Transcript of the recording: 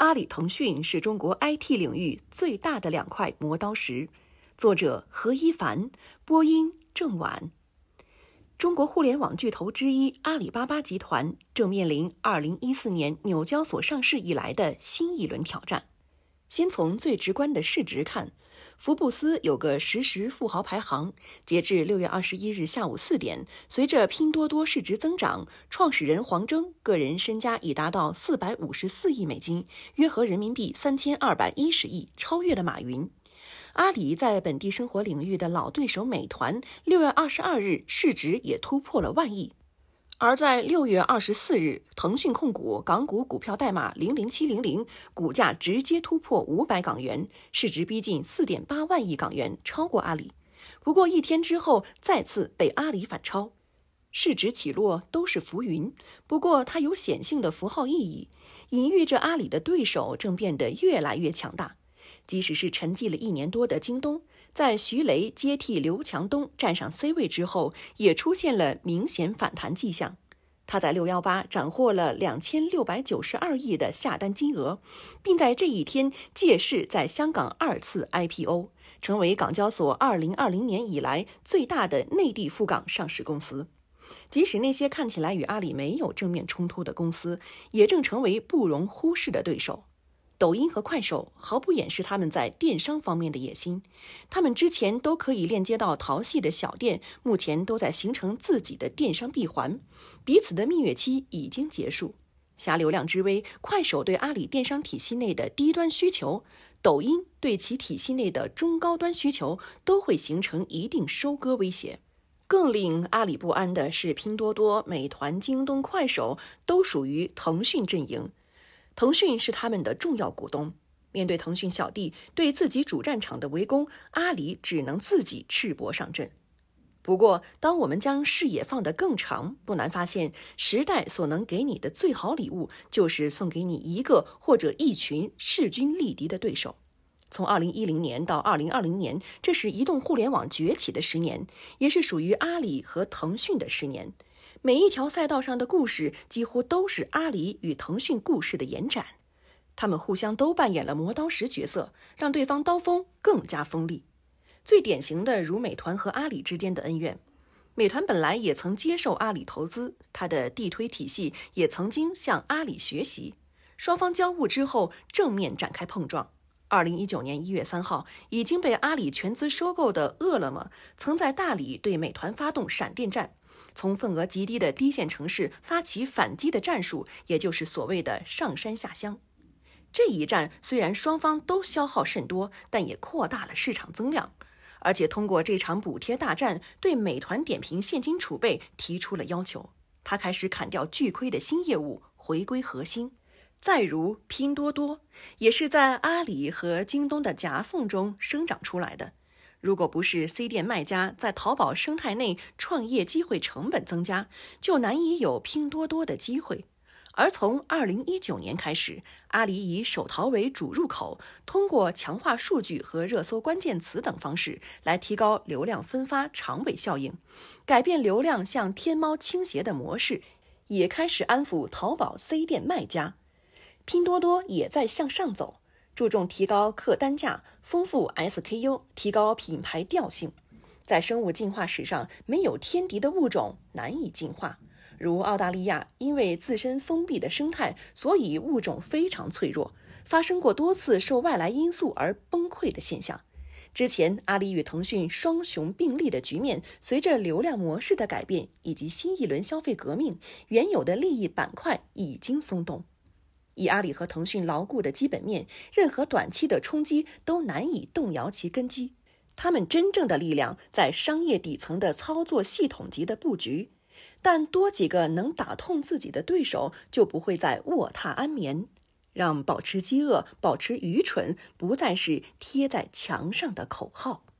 阿里、腾讯是中国 IT 领域最大的两块磨刀石。作者何一凡，播音郑婉。中国互联网巨头之一阿里巴巴集团正面临2014年纽交所上市以来的新一轮挑战。先从最直观的市值看。福布斯有个实时富豪排行，截至六月二十一日下午四点，随着拼多多市值增长，创始人黄峥个人身家已达到四百五十四亿美金，约合人民币三千二百一十亿，超越了马云。阿里在本地生活领域的老对手美团，六月二十二日市值也突破了万亿。而在六月二十四日，腾讯控股港股股票代码零零七零零，股价直接突破五百港元，市值逼近四点八万亿港元，超过阿里。不过一天之后，再次被阿里反超。市值起落都是浮云，不过它有显性的符号意义，隐喻着阿里的对手正变得越来越强大。即使是沉寂了一年多的京东。在徐雷接替刘强东站上 C 位之后，也出现了明显反弹迹象。他在六幺八斩获了两千六百九十二亿的下单金额，并在这一天借势在香港二次 IPO，成为港交所二零二零年以来最大的内地赴港上市公司。即使那些看起来与阿里没有正面冲突的公司，也正成为不容忽视的对手。抖音和快手毫不掩饰他们在电商方面的野心，他们之前都可以链接到淘系的小店，目前都在形成自己的电商闭环，彼此的蜜月期已经结束。挟流量之威，快手对阿里电商体系内的低端需求，抖音对其体系内的中高端需求，都会形成一定收割威胁。更令阿里不安的是，拼多多、美团、京东、快手都属于腾讯阵营。腾讯是他们的重要股东，面对腾讯小弟对自己主战场的围攻，阿里只能自己赤膊上阵。不过，当我们将视野放得更长，不难发现，时代所能给你的最好礼物，就是送给你一个或者一群势均力敌的对手。从2010年到2020年，这是移动互联网崛起的十年，也是属于阿里和腾讯的十年。每一条赛道上的故事几乎都是阿里与腾讯故事的延展，他们互相都扮演了磨刀石角色，让对方刀锋更加锋利。最典型的如美团和阿里之间的恩怨，美团本来也曾接受阿里投资，它的地推体系也曾经向阿里学习，双方交恶之后正面展开碰撞。二零一九年一月三号，已经被阿里全资收购的饿了么，曾在大理对美团发动闪电战。从份额极低的低线城市发起反击的战术，也就是所谓的上山下乡。这一战虽然双方都消耗甚多，但也扩大了市场增量，而且通过这场补贴大战，对美团点评现金储备提出了要求。他开始砍掉巨亏的新业务，回归核心。再如拼多多，也是在阿里和京东的夹缝中生长出来的。如果不是 C 店卖家在淘宝生态内创业机会成本增加，就难以有拼多多的机会。而从二零一九年开始，阿里以手淘为主入口，通过强化数据和热搜关键词等方式来提高流量分发长尾效应，改变流量向天猫倾斜的模式，也开始安抚淘宝 C 店卖家。拼多多也在向上走。注重提高客单价，丰富 SKU，提高品牌调性。在生物进化史上，没有天敌的物种难以进化。如澳大利亚，因为自身封闭的生态，所以物种非常脆弱，发生过多次受外来因素而崩溃的现象。之前，阿里与腾讯双雄并立的局面，随着流量模式的改变以及新一轮消费革命，原有的利益板块已经松动。以阿里和腾讯牢固的基本面，任何短期的冲击都难以动摇其根基。他们真正的力量在商业底层的操作系统级的布局，但多几个能打痛自己的对手，就不会再卧榻安眠，让保持饥饿、保持愚蠢不再是贴在墙上的口号。